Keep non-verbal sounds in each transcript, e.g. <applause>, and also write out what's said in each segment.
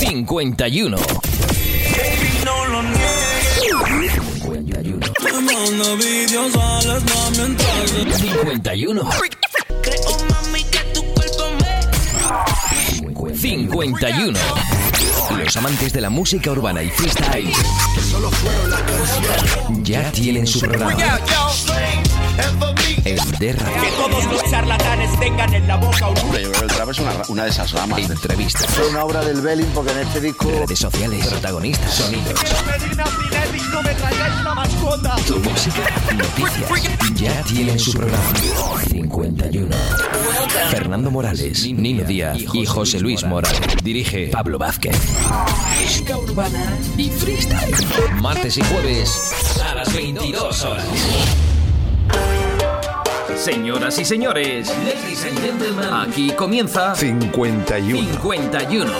51. No lo niegues. 51. Te mando vídeos a las mientras 51. Creo, mami, que tu cuerpo me 51. Los amantes de la música urbana y freestyle ya tienen su programa. El de radio. Todos los charlatanes tengan en la boca un Hombre, yo creo que el trap es una, una de esas ramas. Entrevistas, Es una obra del Belling porque en este disco redes sociales, protagonistas, sonidos, no me traigáis una mascota. tu música, noticias. Ya tienen su programa. 51. Fernando Morales, Nino Díaz y José Luis Morales. Dirige Pablo Vázquez. Música urbana y freestyle. Martes y jueves a las 22 horas. Señoras y señores, ladies and gentlemen, aquí comienza 51. 51.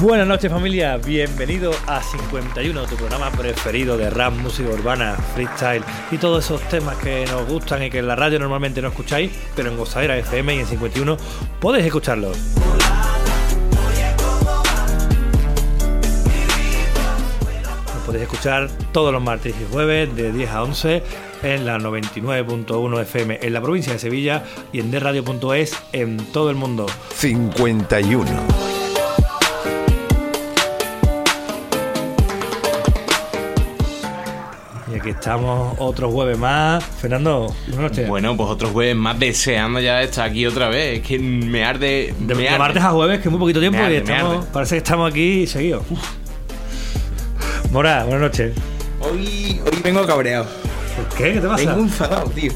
Buenas noches familia, bienvenido a 51, tu programa preferido de rap, música urbana, freestyle y todos esos temas que nos gustan y que en la radio normalmente no escucháis, pero en Gozadera FM y en 51 podéis escucharlos. Podéis escuchar todos los martes y jueves de 10 a 11 en la 99.1 FM en la provincia de Sevilla y en derradio.es en todo el mundo. 51. Y aquí estamos otro jueves más. Fernando, buenas noches. Bueno, pues otros jueves más deseando ya estar aquí otra vez. Es que me arde. De, me de arde. martes a jueves, que es muy poquito tiempo arde, y estamos, arde. parece que estamos aquí seguidos. Uf. Mora, buenas noches. Hoy, hoy vengo cabreado. ¿Por qué? ¿Qué te pasa? Vengo enfadado, tío.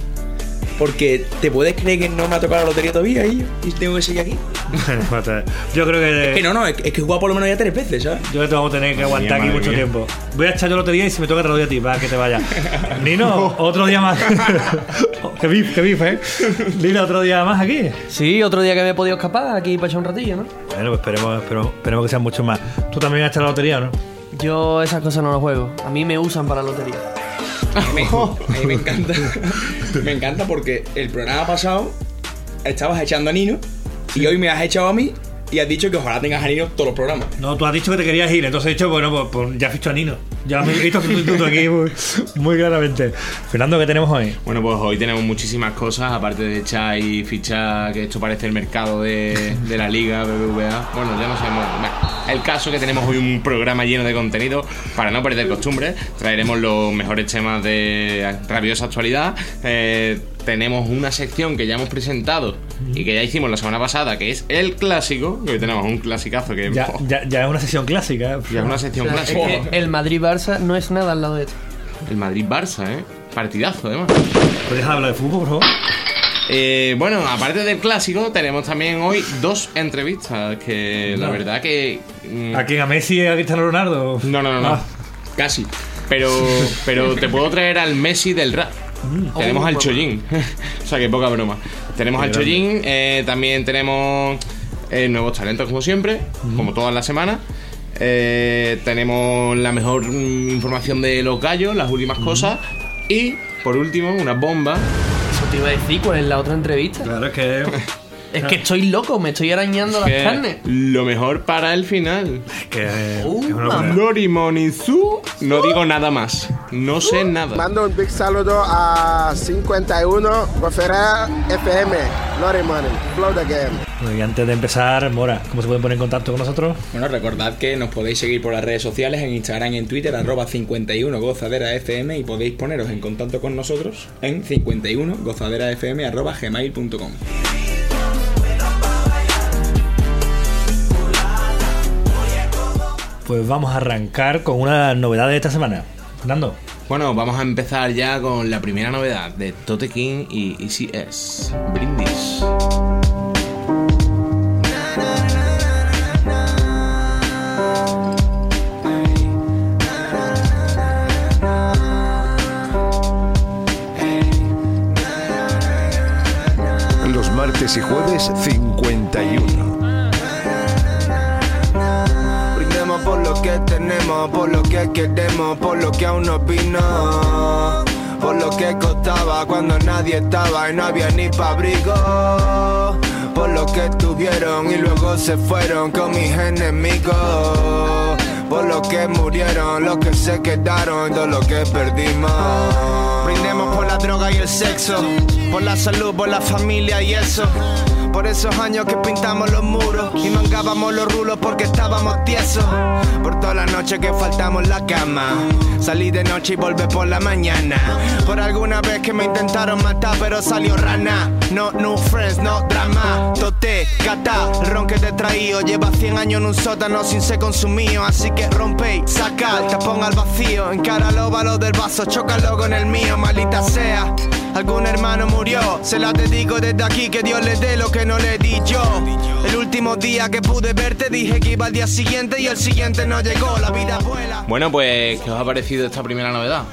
Porque te puedes creer que no me ha tocado la lotería todavía y, y tengo que seguir aquí. yo creo que, Es que no, no, es que, es que he jugado por lo menos ya tres veces, ¿sabes? yo te tengo que tener que aguantar aquí mucho mía. tiempo. Voy a echar yo lotería y si me toca te lo doy a ti para que te vaya. <laughs> Nino, otro día más. <laughs> qué bif, qué bif, ¿eh? Nino, otro día más aquí. Sí, otro día que me he podido escapar aquí para echar un ratillo, ¿no? Bueno, pues esperemos, esperemos, esperemos que sean muchos más. Tú también has echado la lotería, ¿no? Yo esas cosas no las juego. A mí me usan para la lotería. A mí, <laughs> a mí me encanta. <laughs> me encanta porque el programa pasado estabas echando a Nino y hoy me has echado a mí y has dicho que ojalá tengas a Nino todos los programas. No, tú has dicho que te querías ir, entonces he dicho, bueno, pues, pues ya has fichado a Nino. Ya me he visto tú aquí muy, muy claramente. Fernando, ¿qué tenemos hoy? Bueno, pues hoy tenemos muchísimas cosas, aparte de echar y fichar, que esto parece el mercado de, de la liga, BBVA. Bueno, ya no sabemos. El caso es que tenemos hoy un programa lleno de contenido. Para no perder costumbre, traeremos los mejores temas de rabiosa actualidad. Eh, tenemos una sección que ya hemos presentado y que ya hicimos la semana pasada, que es el clásico. Que hoy tenemos un clasicazo que Ya, <laughs> ya, ya es una sesión clásica. ¿eh? ya es una sección O sea, es clásica. que el Madrid-Barça no es nada al lado de esto. El Madrid-Barça, ¿eh? Partidazo, además. ¿Puedes dejar de hablar de fútbol, por favor? Eh, bueno, aparte del clásico, tenemos también hoy dos entrevistas que la verdad que... mm, ¿A quién? ¿A Messi y a Cristiano Ronaldo? No, no, no, no. Ah. Casi. Pero, pero te puedo traer al Messi del rap. Tenemos al Chollín. <laughs> o sea, que poca broma. Tenemos al Qué. Chollín, eh, también tenemos eh, nuevos talentos como siempre, como todas las semanas. Eh, tenemos la mejor mm, información de los gallos, las últimas cosas. Y, por último, una bomba Eso te iba a decir, ¿cuál es la otra entrevista? Claro, es que. <laughs> Es que estoy loco, me estoy arañando las carnes. lo mejor para el final. que, que es Uh, una no digo nada más. No sé nada. Mando un big saludo a 51 Gofera FM, Lori Money, Flow the Game. Bueno, Y antes de empezar, Mora, ¿cómo se pueden poner en contacto con nosotros? Bueno, recordad que nos podéis seguir por las redes sociales, en Instagram y en Twitter, arroba 51 gozadera FM y podéis poneros en contacto con nosotros en 51 gozadera FM arroba gmail.com. Pues vamos a arrancar con una novedad de esta semana. Fernando. Bueno, vamos a empezar ya con la primera novedad de Tote King y Easy S. Brindis. Los martes y jueves 51. Lo que tenemos, por lo que queremos, por lo que aún no vino. por lo que costaba cuando nadie estaba y no había ni pa' abrigo. Por lo que tuvieron y luego se fueron con mis enemigos. Por lo que murieron, los que se quedaron, todo lo que perdimos. Brindemos por la droga y el sexo, por la salud, por la familia y eso. Por esos años que pintamos los muros y mangábamos los rulos porque estábamos tiesos. Por toda la noche que faltamos la cama. Salí de noche y volví por la mañana. Por alguna vez que me intentaron matar, pero salió rana. No, no friends, no drama. Tote, cata, el ron que te he traído. Lleva 100 años en un sótano sin ser consumido. Así que rompe y saca el tapón al vacío. Encara balos del vaso, chócalo con el mío, malita sea. Algún hermano murió, se la dedico desde aquí, que Dios le dé lo que no le di yo. El último día que pude verte dije que iba al día siguiente y el siguiente no llegó, la vida vuela. Bueno, pues, ¿qué os ha parecido esta primera novedad?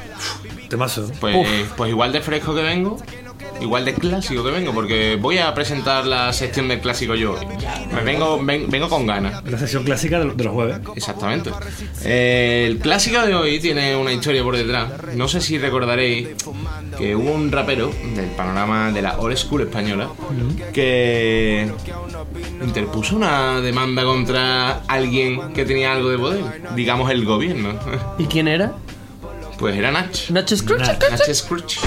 Temazo. Pues, pues igual de fresco que vengo, igual de clásico que vengo, porque voy a presentar la sección del clásico yo. Me vengo, ven- vengo con ganas. La sesión clásica de, de los jueves. Exactamente. Eh, el clásico de hoy tiene una historia por detrás. No sé si recordaréis que hubo un rapero del panorama de la old school española que interpuso una demanda contra alguien que tenía algo de poder, digamos el gobierno. ¿Y quién era? Pues era Nach. Nach Scrooge. Nach Scrooge.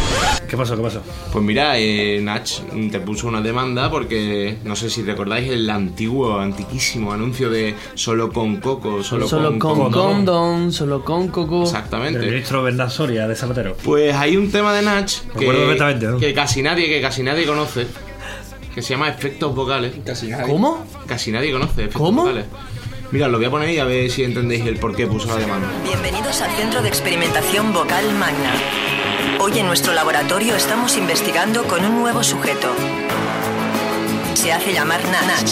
¿Qué pasó? ¿Qué pasó? Pues mira, eh, Nach interpuso una demanda porque no sé si recordáis el antiguo, antiquísimo anuncio de solo con coco, solo, Solo con coco. condón, solo con coco. El Exactamente. ministro Bernard Soria de Zapatero. Pues hay un tema de Nach que, perfectamente, ¿no? que casi nadie, que casi nadie conoce, que se llama efectos vocales. Casi nadie. ¿Cómo? Casi nadie conoce efectos ¿Cómo? vocales. Mira, lo voy a poner y a ver si entendéis el por qué puso la demanda. Bienvenidos al Centro de Experimentación Vocal Magna. Hoy en nuestro laboratorio estamos investigando con un nuevo sujeto. Se hace llamar Nanach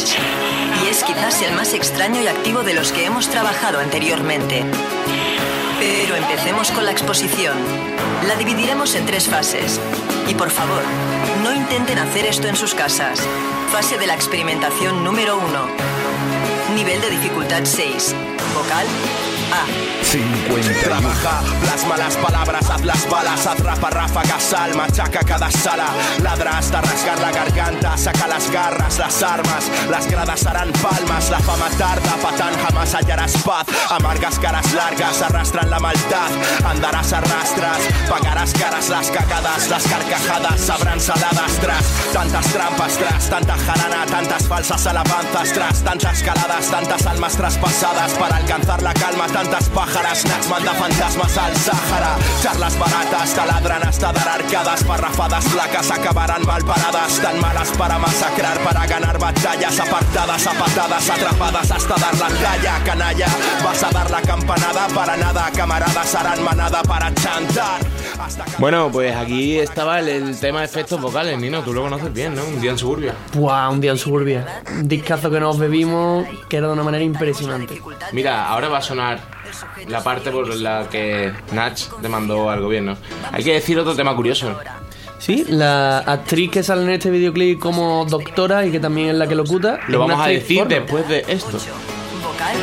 y es quizás el más extraño y activo de los que hemos trabajado anteriormente. Pero empecemos con la exposición. La dividiremos en tres fases. Y por favor, no intenten hacer esto en sus casas. Fase de la experimentación número 1. Nivel de dificultad 6. Vocal A. 51. Trabaja, plasma las palabras, haz las balas, atrapa ráfagas, sal, machaca cada sala, ladra hasta rasgar la garganta, saca las garras, las armas, las gradas harán palmas, la fama tarda, patán jamás hallarás paz, amargas caras largas arrastran la maldad, andarás arrastras, pagarás caras las cagadas, las carcajadas sabrán saladas tras. Tantas trampas tras tanta jarana, tantas falsas alabanzas tras. Tantas caladas, tantas almas traspasadas para alcanzar la calma, tantas pájaras, Nach manda fantasmas al Sáhara, charlas baratas taladran hasta dar arcadas, parrafadas flacas acabarán mal paradas, tan malas para masacrar, para ganar batallas, apartadas a patadas, atrapadas hasta dar la talla, canalla, vas a dar la campanada, para nada, camaradas harán manada para chantar. Bueno, pues aquí estaba el, el tema de efectos vocales, Nino, tú lo conoces bien, ¿no? Un día en suburbia. Buah, un día en suburbia. Un discazo que nos bebimos que era de una manera impresionante. Mira, ahora va a sonar la parte por la que Nach demandó al gobierno. Hay que decir otro tema curioso. Sí, la actriz que sale en este videoclip como doctora y que también es la que locuta. Lo vamos a decir porno. después de esto. Vocal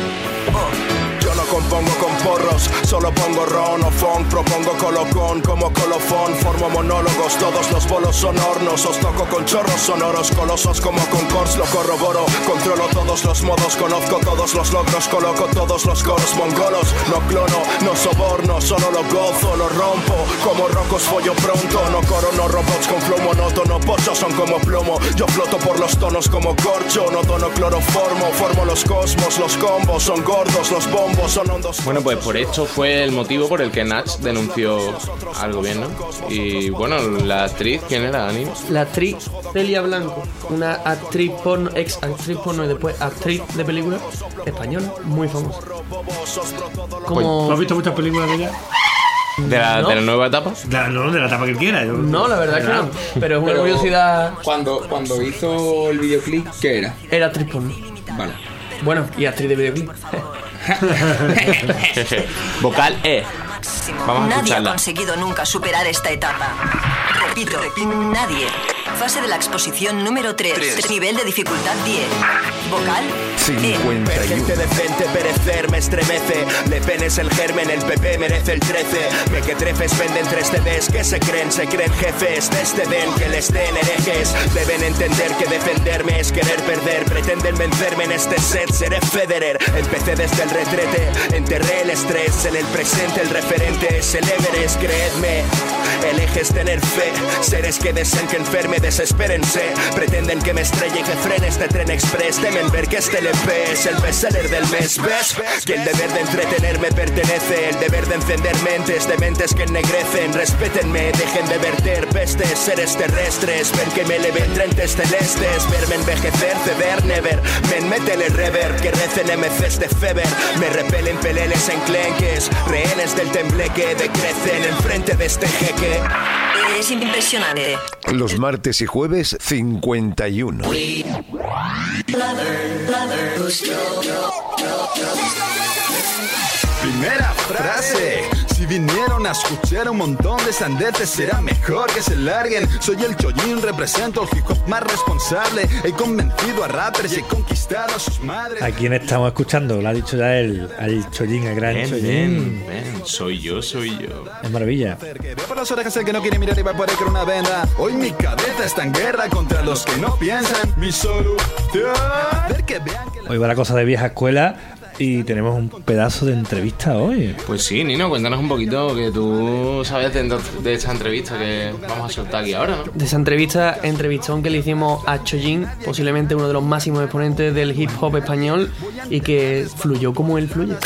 compongo con porros, solo pongo ron o funk, propongo colocón como colofón, formo monólogos, todos los bolos son hornos, os toco con chorros sonoros, colosos como concors, lo corroboro, controlo todos los modos, conozco todos los logros, coloco todos los coros mongolos, no clono, no soborno, solo lo gozo, lo rompo, como rocos follo pronto, no corono robots con flow monótono, pochos son como plomo, yo floto por los tonos como corcho, no dono cloroformo, formo los cosmos, los combos, son gordos, los bombos son. Bueno, pues por esto fue el motivo por el que Nach denunció al gobierno. Y bueno, la actriz, ¿quién era, Nino? La actriz Celia Blanco, una actriz porno, ex actriz porno y después actriz de película española, muy famosa. Como... ¿Tú has visto muchas películas de ella? ¿De la, No. de la nueva etapa? La- no, de la etapa que quiera. yo- No, la verdad que no. Pero es una Pero curiosidad. Cuando, cuando hizo el videoclip, ¿qué era? Era actriz porno. Vale. Bueno, y actriz de videoclip. <laughs> <laughs> Vocal E. Vamos a nadie ha conseguido nunca superar esta etapa. Repito, nadie. Fase de la exposición número 3. Nivel de dificultad 10. vocal, Gente decente, perecer me estremece. Le Pen es el germen, el PP merece el 13. Me que trefes venden 3 CDs que se creen, se creen jefes. De este den que les den herejes. Deben entender que defenderme es querer perder. Pretenden vencerme en este set, seré Federer. Empecé desde el retrete, enterré el estrés. En el presente el referente es el Everest, creedme. El eje es tener fe. Seres que desean que enferme, desespérense. Pretenden que me estrelle y que frene este tren express. Temen ver que este LP es el bestseller del mes. ¿Ves? Que el deber de entretenerme pertenece. El deber de encender mentes de mentes que ennegrecen. Respétenme, dejen de verter pestes, seres terrestres. Ven que me eleven trentes celestes. Verme envejecer, ceder, never. Men, métele rever, que recen MCs de feber. Me repelen peleles enclenques. Rehenes del tembleque decrecen enfrente de este jeque. es impresionante. Los martes y jueves 51. Primera frase. Si vinieron a escuchar un montón de sandetes, será mejor que se larguen. Soy el Chollín, represento el hip hop más responsable. He convencido a rappers y he conquistado a sus madres. ¿A quién estamos escuchando? Lo ha dicho ya el, al Chollín, el gran ven. Soy yo, soy yo. Es maravilla. Por las orejas el que no quiere mirar y va con una venda. Hoy mi cabeza está en guerra contra los que no piensan. Mi solución. Hoy va la cosa de vieja escuela y tenemos un pedazo de entrevista hoy. Pues sí, Nino, cuéntanos un poquito que tú sabes de, de esta entrevista que vamos a soltar aquí ahora, ¿no? De esa entrevista, entrevistón que le hicimos a Chojin, posiblemente uno de los máximos exponentes del hip hop español y que fluyó como él fluye.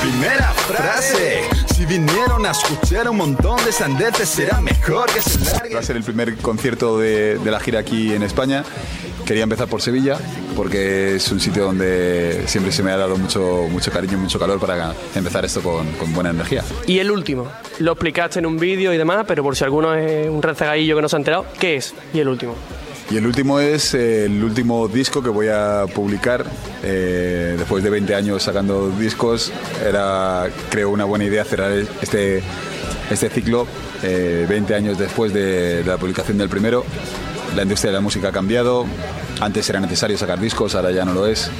Primera frase. Si vinieron a escuchar un montón de sandeces, será mejor que se larguen. Va a ser el primer concierto de, de la gira aquí en España. Quería empezar por Sevilla porque es un sitio donde siempre se me ha dado mucho, mucho cariño y mucho calor para empezar esto con, con buena energía. Y el último, lo explicaste en un vídeo y demás, pero por si alguno es un rezagadillo que no se ha enterado, ¿qué es? Y el último. Y el último es eh, el último disco que voy a publicar. eh, después de 20 años sacando discos, era creo una buena idea cerrar este, este ciclo eh, 20 años después de, de la publicación del primero. La industria de la música ha cambiado. Antes era necesario sacar discos, ahora ya no lo es.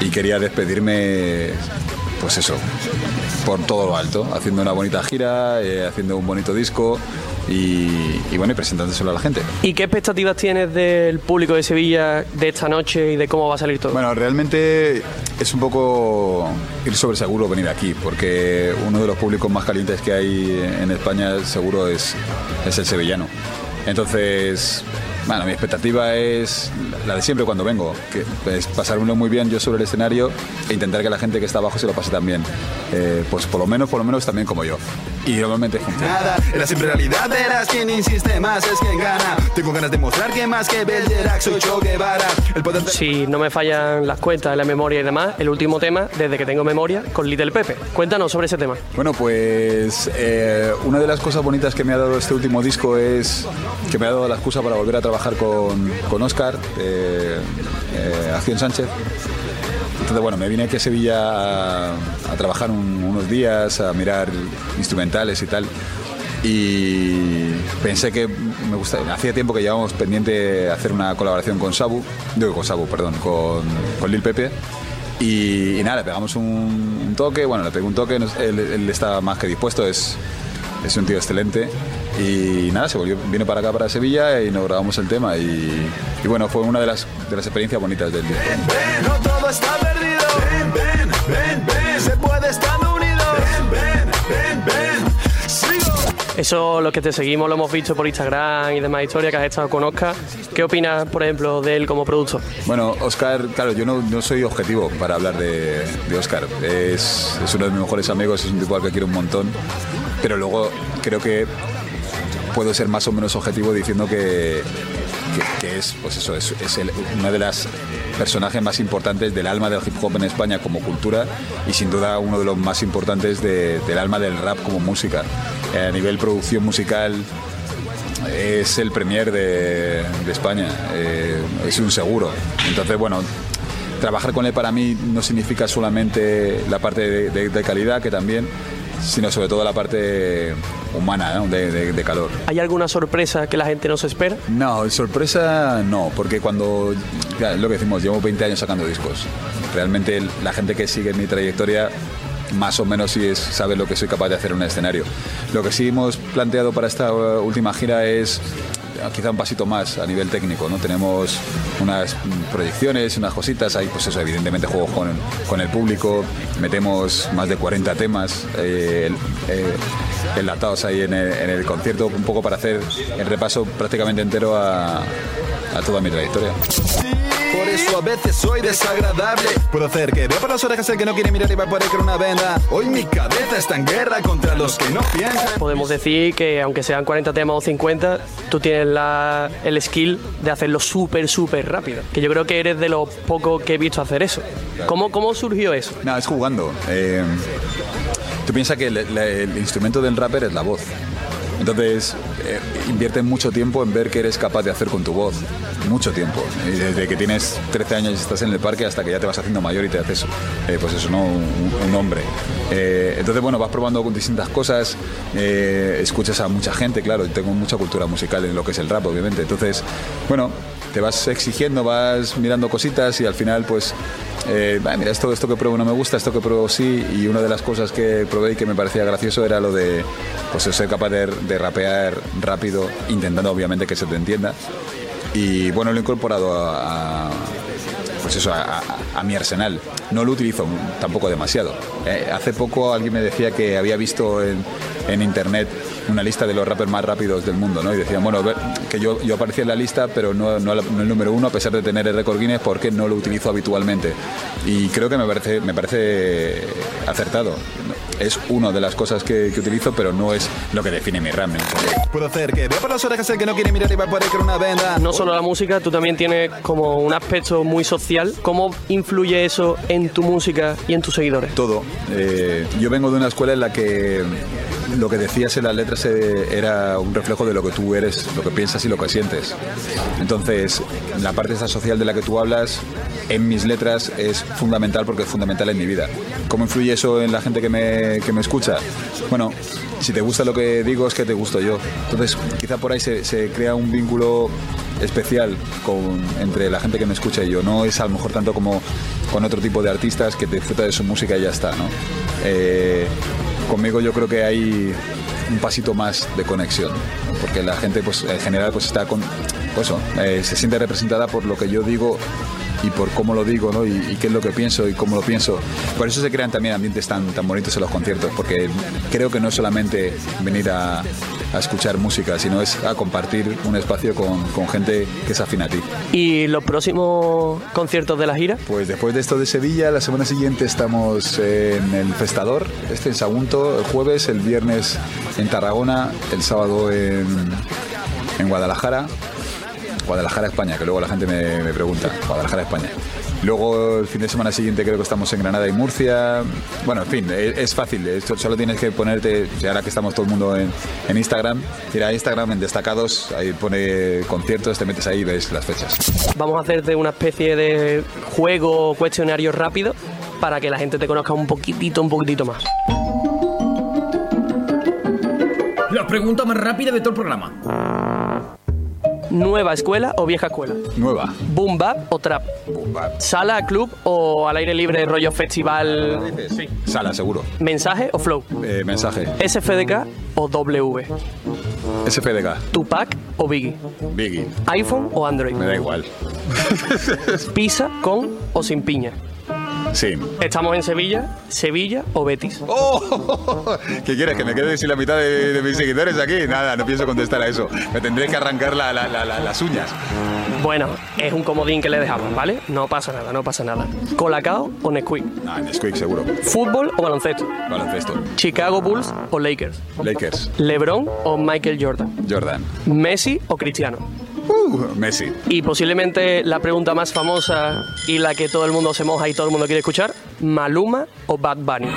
Y quería despedirme, pues eso, por todo lo alto, haciendo una bonita gira, eh, haciendo un bonito disco y, y bueno, y presentándoselo a la gente. ¿Y qué expectativas tienes del público de Sevilla de esta noche y de cómo va a salir todo? Bueno, realmente es un poco ir sobre seguro venir aquí, porque uno de los públicos más calientes que hay en España seguro es, es el sevillano. Entonces, bueno, mi expectativa es la de siempre cuando vengo, que es pasármelo muy bien yo sobre el escenario e intentar que la gente que está abajo se lo pase también. Eh, pues por lo menos, por lo menos también como yo. Y normalmente funciona. Nada, era siempre realidad, verás quien insiste más es quien gana. Tengo ganas de mostrar que más que Bergerac soy Che Guevara. El poder de... Si no me fallan las cuentas, la memoria y demás, el último tema, desde que tengo memoria, con Little Pepe. Cuéntanos sobre ese tema. Bueno, pues eh, una de las cosas bonitas que me ha dado este último disco es que me ha dado la excusa para volver a trabajar con, con Oscar, eh, eh, Acción Sánchez. Entonces, bueno, me vine aquí a Sevilla a, a trabajar un- unos días, a mirar instrumentales y tal. Y pensé que me gusta, hacía tiempo que llevábamos pendiente hacer una colaboración con Sabu, digo con Sabu, perdón, con, con Lil Pepe. Y, y nada, le pegamos un, un toque, bueno, le pegué un toque, él, él está más que dispuesto, es, es un tío excelente. Y nada, se volvió, vino para acá, para Sevilla, y nos grabamos el tema. Y, y bueno, fue una de las, de las experiencias bonitas del disco. No todo está perdido. Ven, ven, ven, ven. Se puede estar unidos. Ven, ven, ven, ven. Sigo. Eso, los que te seguimos, lo hemos visto por Instagram y demás historias que has estado con Oscar. ¿Qué opinas, por ejemplo, de él como productor? Bueno, Oscar, claro, yo no, no soy objetivo para hablar de, de Oscar. Es, es uno de mis mejores amigos, es un tipo al que quiero un montón. Pero luego creo que puedo ser más o menos objetivo diciendo que, es, pues eso, es, una de las personajes más importantes del alma del hip hop en España como cultura y sin duda uno de los más importantes de- del alma del rap como música. Eh, a nivel producción musical es el premier de, de España, eh, es un seguro. Entonces, bueno, trabajar con él para mí no significa solamente la parte de, de- de calidad, que también, sino sobre todo la parte humana, ¿no? de, de- de calor. ¿Hay alguna sorpresa que la gente no se espera? No, sorpresa no, porque cuando, lo que decimos, llevo 20 años sacando discos. Realmente la gente que sigue mi trayectoria más o menos sí es, sabe lo que soy capaz de hacer en un escenario. Lo que sí hemos planteado para esta última gira es quizá un pasito más a nivel técnico, ¿no? Tenemos unas proyecciones, unas cositas, ahí pues eso, evidentemente juego con, con el público, metemos más de 40 temas eh, eh, enlatados ahí en el concierto, un poco para hacer el repaso prácticamente entero a, a toda mi trayectoria. Por eso a veces soy desagradable. Puedo hacer que vea por las orejas el que no quiere mirar y va por ahí con una venda. Hoy mi cabeza está en guerra contra los que no piensan. Podemos decir que aunque sean 40 temas o 50, tú tienes la- el skill de hacerlo súper, súper rápido. Que yo creo que eres de los pocos que he visto hacer eso. ¿Cómo, cómo surgió eso? Nada, es jugando. Eh, tú piensas que el, el instrumento del rapper es la voz. Entonces, eh, invierte mucho tiempo en ver qué eres capaz de hacer con tu voz. Mucho tiempo. Desde que tienes 13 años y estás en el parque hasta que ya te vas haciendo mayor y te haces, eh, pues eso, ¿no? Un, un hombre. Eh, entonces, bueno, vas probando con distintas cosas, eh, escuchas a mucha gente, claro, tengo mucha cultura musical en lo que es el rap, obviamente. Entonces, bueno, te vas exigiendo, vas mirando cositas y al final, pues, eh, "Ah, mira, esto, que pruebo no me gusta, esto que pruebo sí. Y una de las cosas que probé y que me parecía gracioso era lo de pues, ser capaz de, rapear rápido, intentando obviamente que se te entienda. Y bueno, lo he incorporado a, pues eso, a, mi arsenal. No lo utilizo tampoco demasiado. Eh, hace poco alguien me decía que había visto en internet una lista de los rappers más rápidos del mundo, ¿no? Y decían, bueno, ver- que yo, yo aparecía en la lista, pero no, no, no el número uno, a pesar de tener el récord Guinness, porque no lo utilizo habitualmente. Y creo que me parece, me parece acertado. Es una de las cosas que, que utilizo, pero no es lo que define mi rap. ¿no? Puedo hacer que vea por las orejas el que no quiere mirar y va por ahí con una venda. No solo la música, tú también tienes como un aspecto muy social. ¿Cómo influye eso en tu música y en tus seguidores? Todo. Eh, yo vengo de una escuela en la que lo que decías en las letras era un reflejo de lo que tú eres, lo que piensas y lo que sientes. Entonces, la parte social de la que tú hablas en mis letras es fundamental porque es fundamental en mi vida. ¿Cómo influye eso en la gente que me, que me escucha? Bueno, si te gusta lo que digo es que te gusto yo. Entonces, quizá por ahí se, se crea un vínculo especial con, entre la gente que me escucha y yo. No es a lo mejor tanto como con otro tipo de artistas que te disfruta de su música y ya está, ¿no? Eh, conmigo yo creo que hay un pasito más de conexión, porque la gente pues en general pues está con, pues, eh, se siente representada por lo que yo digo y por cómo lo digo, ¿no? Y, y qué es lo que pienso y cómo lo pienso. Por eso se crean también ambientes tan, tan bonitos en los conciertos, porque creo que no es solamente venir a, a escuchar música, sino es a compartir un espacio con, con gente que es afín a ti. ¿Y los próximos conciertos de la gira? Pues después de esto de Sevilla, la semana siguiente estamos en el Festador, este en Sagunto, el jueves, el viernes en Tarragona, el sábado en, en Guadalajara. Guadalajara, España, que luego la gente me, me pregunta. Guadalajara, España. Luego el fin de semana siguiente creo que estamos en Granada y Murcia. Bueno, en fin, es, es fácil. Esto solo tienes que ponerte, o sea, ahora que estamos todo el mundo en, en Instagram, ir a Instagram en destacados, ahí pone conciertos, te metes ahí y ves las fechas. Vamos a hacerte una especie de juego o cuestionario rápido para que la gente te conozca un poquitito, un poquitito más. La pregunta más rápida de todo el programa. ¿Nueva escuela o vieja escuela? Nueva. ¿Boom bap o trap? ¿Sala, club o al aire libre, rollo festival? Sí. Sala, seguro. ¿Mensaje o flow? Eh, mensaje. ¿SFDK o W? SFDK. ¿Tupac o Biggie? Biggie. ¿iPhone o Android? Me da igual. ¿Pizza con o sin piña? Sí. Estamos en Sevilla, Sevilla o Betis. ¡Oh! <laughs> ¿Qué quieres? ¿Que me quede sin la mitad de, de mis seguidores aquí? Nada, no pienso contestar a eso. Me tendré que arrancar la- la- la- la- las uñas. Bueno, es un comodín que le dejamos, ¿vale? No pasa nada, no pasa nada. ¿Colacao o Nesquik? Ah, Nesquik seguro. ¿Fútbol o baloncesto? Baloncesto. ¿Chicago Bulls o Lakers? Lakers. ¿LeBron o Michael Jordan? Jordan. ¿Messi o Cristiano? Uh, Messi. Y posiblemente la pregunta más famosa y la que todo el mundo se moja y todo el mundo quiere escuchar, ¿Maluma o Bad Bunny? <laughs>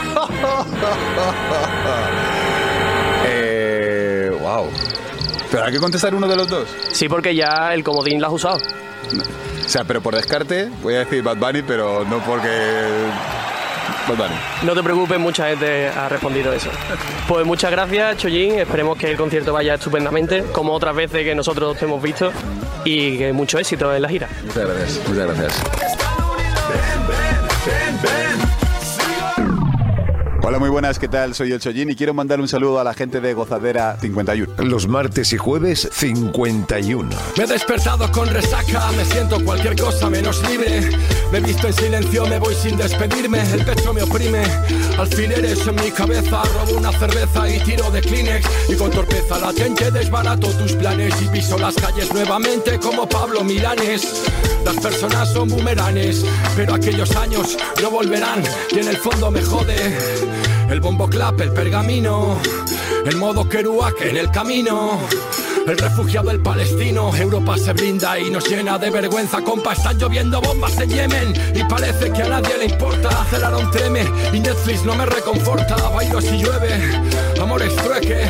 Eh, wow. ¿Pero hay que contestar uno de los dos? Sí, porque ya el comodín lo has usado. O sea, pero por descarte voy a decir Bad Bunny, pero no porque... Bad Bunny. No te preocupes, mucha gente ha respondido eso. Pues muchas gracias, Chollín. Esperemos que el concierto vaya estupendamente, como otras veces que nosotros te hemos visto, y que mucho éxito en la gira. Muchas gracias, muchas gracias. Hola, muy buenas, ¿qué tal? Soy el Chollín y quiero mandar un saludo a la gente de Gozadera 51. Los martes y jueves 51. Me he despertado con resaca, me siento cualquier cosa menos libre. Me he visto en silencio, me voy sin despedirme, el pecho me oprime. Alfileres en mi cabeza, robo una cerveza y tiro de Kleenex. Y con torpeza latente desbarato tus planes y piso las calles nuevamente como Pablo Milanes. Las personas son boomeranes, pero aquellos años no volverán y en el fondo me jode. El bombo clap, el pergamino, el modo Kerouac en el camino. El refugiado, el palestino, Europa se brinda y nos llena de vergüenza. Compa, están lloviendo bombas en Yemen y parece que a nadie le importa. Acelaron treme y Netflix no me reconforta. Bailo si llueve, amores trueque,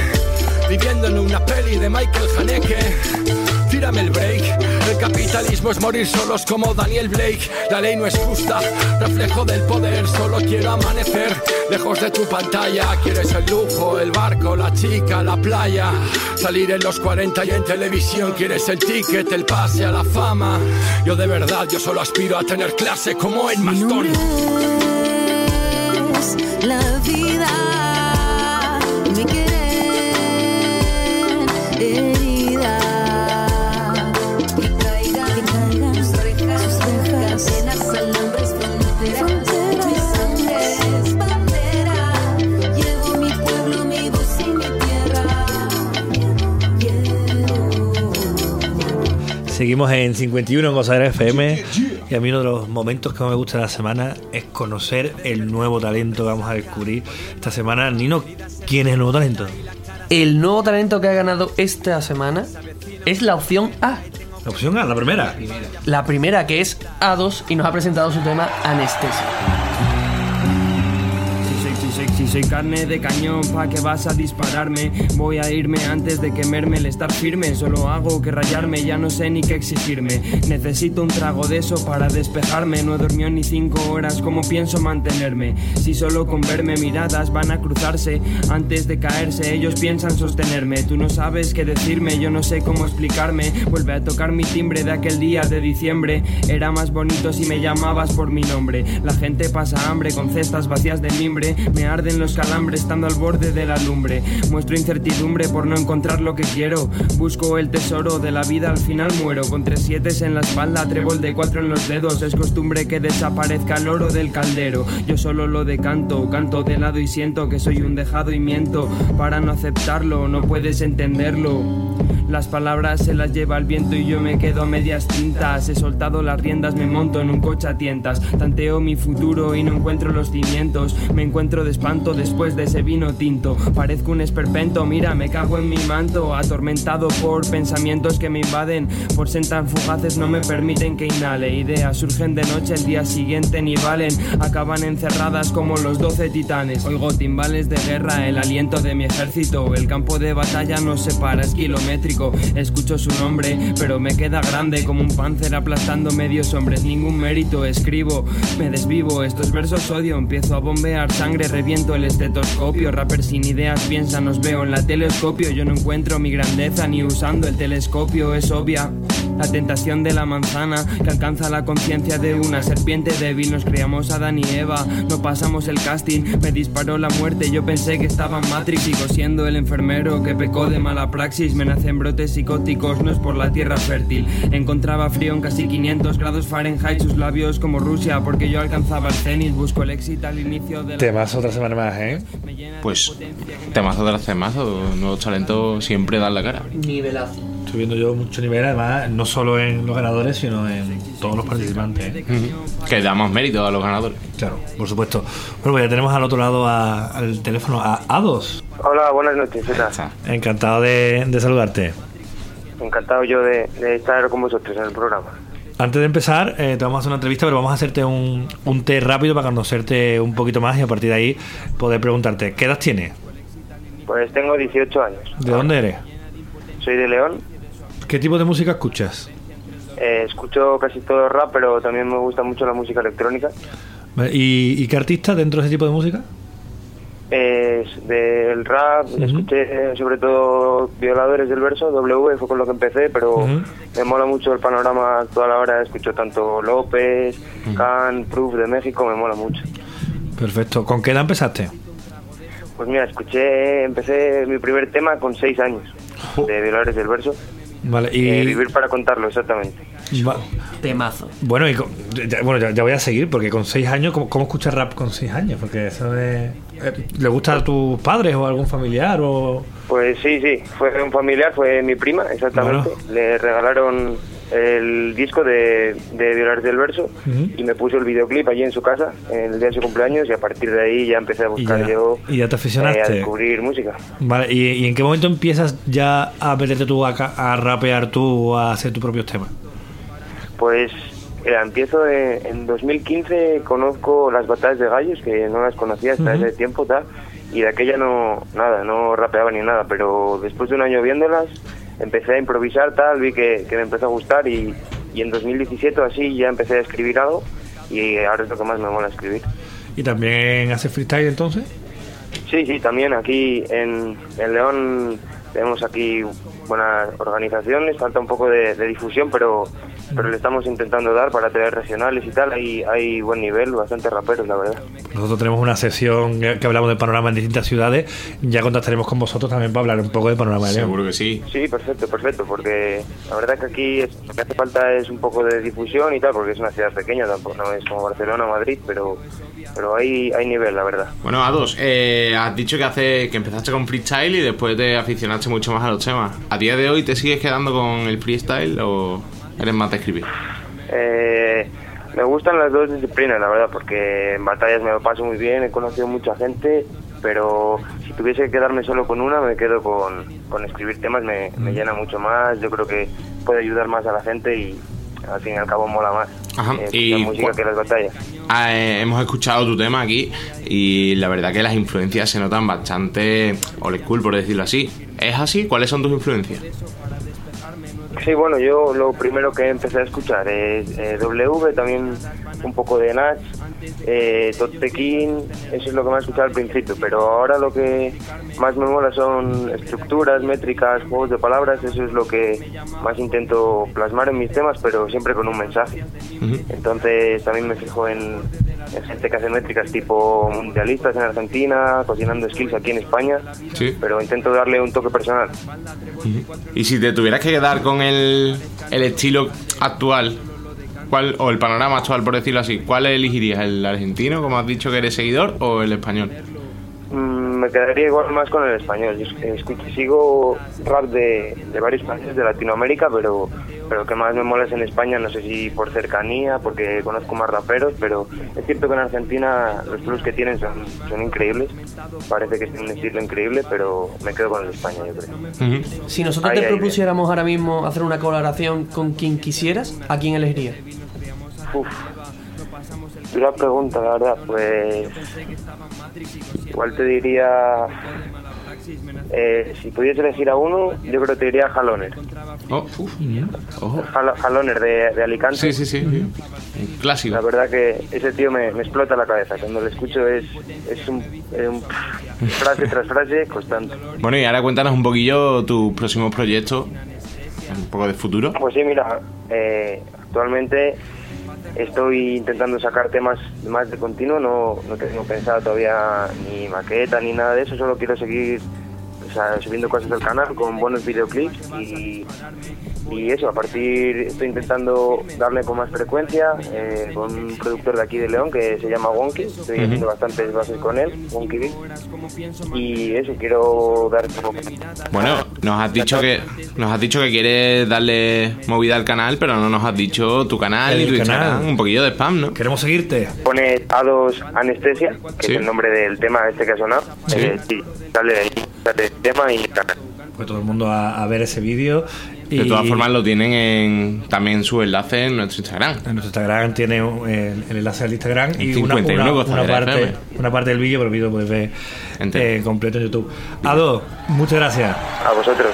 viviendo en una peli de Michael Haneke. Tírame el break. El capitalismo es morir solos como Daniel Blake. La ley no es justa, reflejo del poder. Solo quiero amanecer lejos de tu pantalla. Quieres el lujo, el barco, la chica, la playa. Salir en los 40 y en televisión. Quieres el ticket, el pase a la fama. Yo de verdad, yo solo aspiro a tener clase como en Maston. es la vida, Seguimos en 51 en Gozadera FM y a mí uno de los momentos que más me gusta de la semana es conocer el nuevo talento que vamos a descubrir esta semana. Nino, ¿quién es el nuevo talento? El nuevo talento que ha ganado esta semana es la opción A. La opción A, la primera. La primera que es A2 y nos ha presentado su tema Anestesia. Soy carne de cañón, ¿pa' que vas a dispararme? Voy a irme antes de quemerme el estar firme. Solo hago que rayarme, ya no sé ni qué exigirme. Necesito un trago de eso para despejarme. No he dormido ni cinco horas, ¿cómo pienso mantenerme? Si solo con verme miradas van a cruzarse antes de caerse, ellos piensan sostenerme. Tú no sabes qué decirme, yo no sé cómo explicarme. Vuelve a tocar mi timbre de aquel día de diciembre. Era más bonito si me llamabas por mi nombre. La gente pasa hambre con cestas vacías de mimbre. Me arden los calambres estando al borde de la lumbre. Muestro incertidumbre por no encontrar lo que quiero. Busco el tesoro de la vida, al final muero. Con tres sietes en la espalda, trébol de cuatro en los dedos. Es costumbre que desaparezca el oro del caldero. Yo solo lo decanto, canto de lado y siento que soy un dejado y miento. Para no aceptarlo, no puedes entenderlo. Las palabras se las lleva el viento y yo me quedo a medias tintas. He soltado las riendas, me monto en un coche a tientas. Tanteo mi futuro y no encuentro los cimientos. Me encuentro de espanto después de ese vino tinto. Parezco un esperpento, mira, me cago en mi manto. Atormentado por pensamientos que me invaden. Por sentar fugaces no me permiten que inhale. Ideas surgen de noche, el día siguiente ni valen. Acaban encerradas como los doce titanes. Oigo timbales de guerra, el aliento de mi ejército. El campo de batalla nos separa, es kilométrico. Escucho su nombre, pero me queda grande como un panzer aplastando medios hombres. Ningún mérito escribo, me desvivo. Estos versos odio, empiezo a bombear sangre, reviento el estetoscopio. Rapper sin ideas piensa, nos veo en la telescopio. Yo no encuentro mi grandeza ni usando el telescopio, es obvia. La tentación de la manzana que alcanza la conciencia de una serpiente débil. Nos criamos Adán y Eva, no pasamos el casting. Me disparó la muerte, yo pensé que estaba en Matrix. Sigo siendo el enfermero que pecó de mala praxis. Me nacen brotes psicóticos, no es por la tierra fértil. Encontraba frío en casi 500 grados Fahrenheit, sus labios como Rusia, porque yo alcanzaba el cenit. Busco el éxito al inicio de la. Temas otra semana más, ¿eh? Pues temazo de las temazos, nuevos talentos siempre dan la cara. Nivelazo. Estoy viendo yo mucho nivel, además, no solo en los ganadores, sino en todos los participantes. ¿eh? Que da más mérito a los ganadores. Claro, por supuesto. Bueno, pues ya tenemos al otro lado a- al teléfono a A2. Hola, buenas noches, ¿qué tal? Encantado de, de saludarte. Encantado yo de, de estar con vosotros en el programa. Antes de empezar, eh, te vamos a hacer una entrevista, pero vamos a hacerte un, un test rápido para conocerte un poquito más y a partir de ahí poder preguntarte, ¿qué edad tienes? Pues tengo 18 años. ¿De dónde eres? Soy de León. ¿Qué tipo de música escuchas? Eh, escucho casi todo rap, pero también me gusta mucho la música electrónica. ¿Y, y qué artista dentro de ese tipo de música? Es del rap, escuché sobre todo Violadores del Verso, W fue con lo que empecé, pero me mola mucho el panorama toda la hora, escucho tanto López, Can, Proof de México, me mola mucho. Perfecto. ¿Con qué edad empezaste? Pues mira, escuché, empecé mi primer tema con seis años, de Violadores del Verso, Vale, y... eh, Vivir para contarlo, exactamente. Va- Temazo. Bueno, y con- ya, bueno ya, ya voy a seguir, porque con seis años, ¿cómo, cómo escuchas rap con seis años? Porque eso es... eh, ¿Le gusta a tus padres o a algún familiar o...? Pues sí, sí, fue un familiar, fue mi prima, exactamente. Le regalaron el disco de, de Violadores del Verso y me puso el videoclip allí en su casa, en el día de su cumpleaños, y a partir de ahí ya empecé a buscar ya- yo y ya te aficionaste. eh, a descubrir música. Vale, ¿y, y en qué momento empiezas ya a meterte tú a, a rapear tú o a hacer tus propios temas? Pues mira, empiezo en, en 2015, conozco las batallas de gallos, que no las conocía hasta ese tiempo, tal, y de aquella no, nada, no rapeaba ni nada, pero después de un año viéndolas, empecé a improvisar, tal, vi que, que me empezó a gustar y, y en 2017 o así ya empecé a escribir algo y ahora es lo que más me mola escribir. ¿Y también haces freestyle entonces? Sí, sí, también aquí en, en León tenemos aquí buenas organizaciones, falta un poco de, de difusión, pero pero le estamos intentando dar para tener regionales y tal, hay, hay buen nivel, bastante raperos, la verdad. Nosotros tenemos una sesión que hablamos de panorama en distintas ciudades. Ya contactaremos con vosotros también para hablar un poco de panorama de León. Seguro que sí. Sí, perfecto, perfecto, porque la verdad que aquí es- lo que hace falta es un poco de difusión y tal, porque es una ciudad pequeña, tampoco no es como Barcelona o Madrid, pero pero hay, hay nivel, la verdad. Bueno, a dos. Eh, has dicho que hace que empezaste con freestyle y después te aficionaste mucho más a los temas. ¿A día de hoy te sigues quedando con el freestyle o eres más de escribir? Eh, me gustan las dos disciplinas, la verdad, porque en batallas me lo paso muy bien, he conocido mucha gente, pero si tuviese que quedarme solo con una, me quedo con, con escribir temas, me, me llena mucho más, yo creo que puede ayudar más a la gente y al fin y al cabo mola más Ajá, eh, y música que las batallas. Ah, eh, hemos escuchado tu tema aquí y la verdad que las influencias se notan bastante old school, por decirlo así. ¿Es así? ¿Cuáles son tus influencias? Sí, bueno, yo lo primero que empecé a escuchar es eh, W, también un poco de Nach, eh, King, eso es lo que más escuchado al principio, pero ahora lo que más me mola son estructuras, métricas, juegos de palabras, eso es lo que más intento plasmar en mis temas, pero siempre con un mensaje. Entonces también me fijo en gente que hace métricas tipo mundialistas en Argentina, cocinando skills aquí en España, Sí. pero intento darle un toque personal. Y si te tuvieras que quedar con el, el estilo actual, ¿cuál, o el panorama actual, por decirlo así, ¿cuál elegirías? ¿El argentino, como has dicho que eres seguidor, o el español? Mm, me quedaría igual más con el español. Yo es- escucho, sigo rap de, de varios países de Latinoamérica, pero pero que más me mola es en España, no sé si por cercanía, porque conozco más raperos, pero es cierto que en Argentina los flows que tienen son, son increíbles. Parece que es un estilo increíble, pero me quedo con el de España, yo creo. Si nosotros Ahí, te ahí, propusiéramos ahora mismo hacer una colaboración con quien quisieras, ¿a quién elegirías? Uf, dura pregunta, la verdad. Pues igual te diría, eh, si pudiese elegir a uno, yo creo que te diría Jaloner. Oh, uf. Jalo- Jaloner de, de Alicante. Sí, sí, sí. Clásico. La verdad que ese tío me, me explota la cabeza. Cuando lo escucho es, es un, es un frase tras frase constante. Bueno, y ahora cuéntanos un poquillo tus próximos proyectos, un poco de futuro. Pues sí, mira, eh, actualmente estoy intentando sacar temas más de continuo, no, no tengo pensado todavía ni maqueta ni nada de eso, solo quiero seguir o sea, subiendo cosas del canal con buenos videoclips y, y eso, a partir estoy intentando darle con más frecuencia eh, con un productor de aquí de León que se llama Wonky, estoy haciendo bastantes bases con él, Wonky Beat, y eso, quiero dar como Bueno, nos has dicho que nos has dicho que quieres darle movida al canal, pero no nos has dicho tu canal y tu canal. Instagram, un poquillo de spam, ¿no? Queremos seguirte. pone A2 Anestesia, que Sí. es el nombre del tema este que ha sonado. Sí. Eh, sí, sale el tema y canal. Pues todo el mundo a, a ver ese vídeo De todas formas lo tienen en, también su enlace en nuestro Instagram. En nuestro Instagram tiene el, el enlace al Instagram y una, 51 una- una parte, una parte del vídeo, pero el vídeo puedes ver eh, completo en YouTube. Ado, muchas gracias. A vosotros.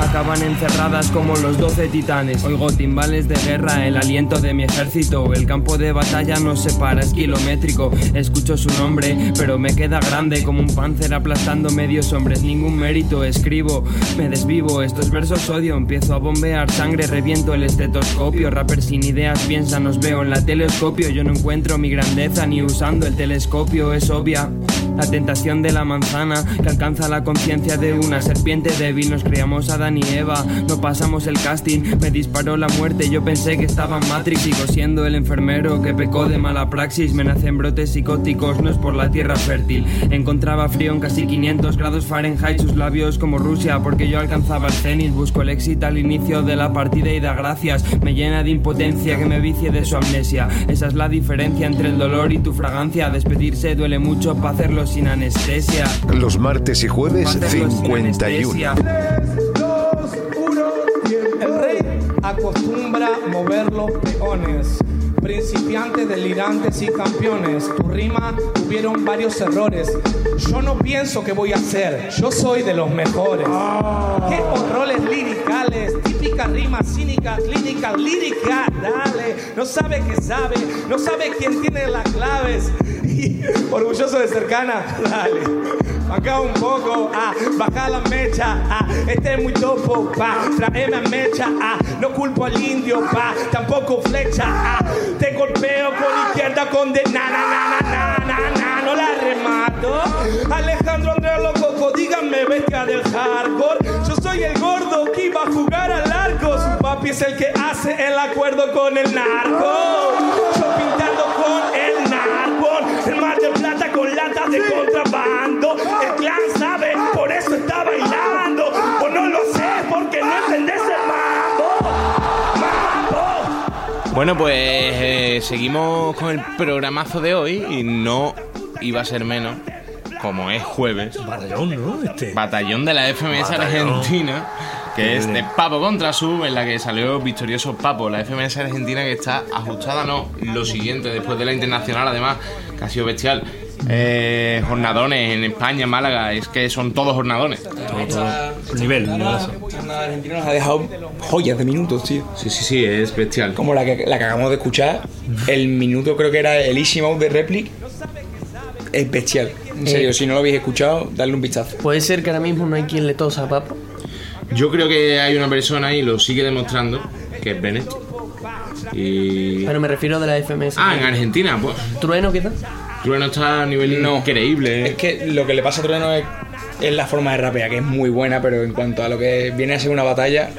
Acaban encerradas como los doce titanes. Oigo timbales de guerra, el aliento de mi ejército. El campo de batalla nos separa, es kilométrico. Escucho su nombre, pero me queda grande como un panzer aplastando medios hombres. Ningún mérito, escribo, me desvivo. Estos versos odio, empiezo a bombear sangre, reviento el estetoscopio. Rapper sin ideas, piensa, nos veo en la telescopio. Yo no encuentro mi grandeza ni usando el telescopio, es obvia. La tentación de la manzana que alcanza la conciencia de una serpiente débil. Nos creamos Adán y Eva, no pasamos el casting. Me disparó la muerte, yo pensé que estaba en Matrix. Sigo siendo el enfermero que pecó de mala praxis. Me nacen brotes psicóticos, no es por la tierra fértil. Encontraba frío en casi 500 grados Fahrenheit, sus labios como Rusia, porque yo alcanzaba el cenit. Busco el éxito al inicio de la partida y da gracias. Me llena de impotencia que me vicie de su amnesia. Esa es la diferencia entre el dolor y tu fragancia. Despedirse duele mucho para hacerlo sin anestesia. Los martes y jueves, Hacerlo sin 51. anestesia. El rey acostumbra mover los peones. Principiantes, delirantes y campeones. Tu rima tuvieron varios errores. Yo no pienso que voy a ser, yo soy de los mejores. Qué horrores liricales, típicas rimas cínicas, clínicas, líricas. Dale, no sabe que sabe, no sabe quién tiene las claves. <laughs> Y orgulloso de cercana, dale. Acá un poco, ah, baja la mecha, ah, este es muy topo, pa, traeme a mecha, ah, no culpo al indio, pa, tampoco flecha, ah, te golpeo con izquierda con de na na na na na na no la remato. Alejandro Andrea Lococo, díganme bestia del hardcore, yo soy el gordo que iba a jugar al arco, su papi es el que hace el acuerdo con el narco, yo pintando de plata con latas de contrabando, el clan sabe, por eso está bailando, o no lo sé porque no entendés el mambo, mambo. Bueno, pues eh, seguimos con el programazo de hoy y no iba a ser menos, como es jueves. Batallón, ¿no? Este. Batallón de la FMS Batallón. Argentina, que es de. Papo contra Sub, en la que salió victorioso Papo. La FMS Argentina que está ajustada, no, lo siguiente, después de la internacional, además, que ha sido bestial. Eh, jornadones en España, en Málaga, es que son todos jornadones. Nivel, La Argentina nos ha dejado joyas de minutos, tío. Sí, sí, sí, es bestial. Como la que, la que acabamos de escuchar, el minuto creo que era el Easy Mode de Replic. Es bestial. En serio, Eh. si no lo habéis escuchado, darle un vistazo. Puede ser que ahora mismo no hay quien le tosa a Papo. Yo creo que hay una persona y lo sigue demostrando, que es Bennett. Y. Pero me refiero de la FMS. Ah, en Argentina, pues. ¿Trueno quizás? Trueno está a nivel increíble. Es que lo que le pasa a Trueno es, es la forma de rapear, que es muy buena, pero en cuanto a lo que viene a ser una batalla,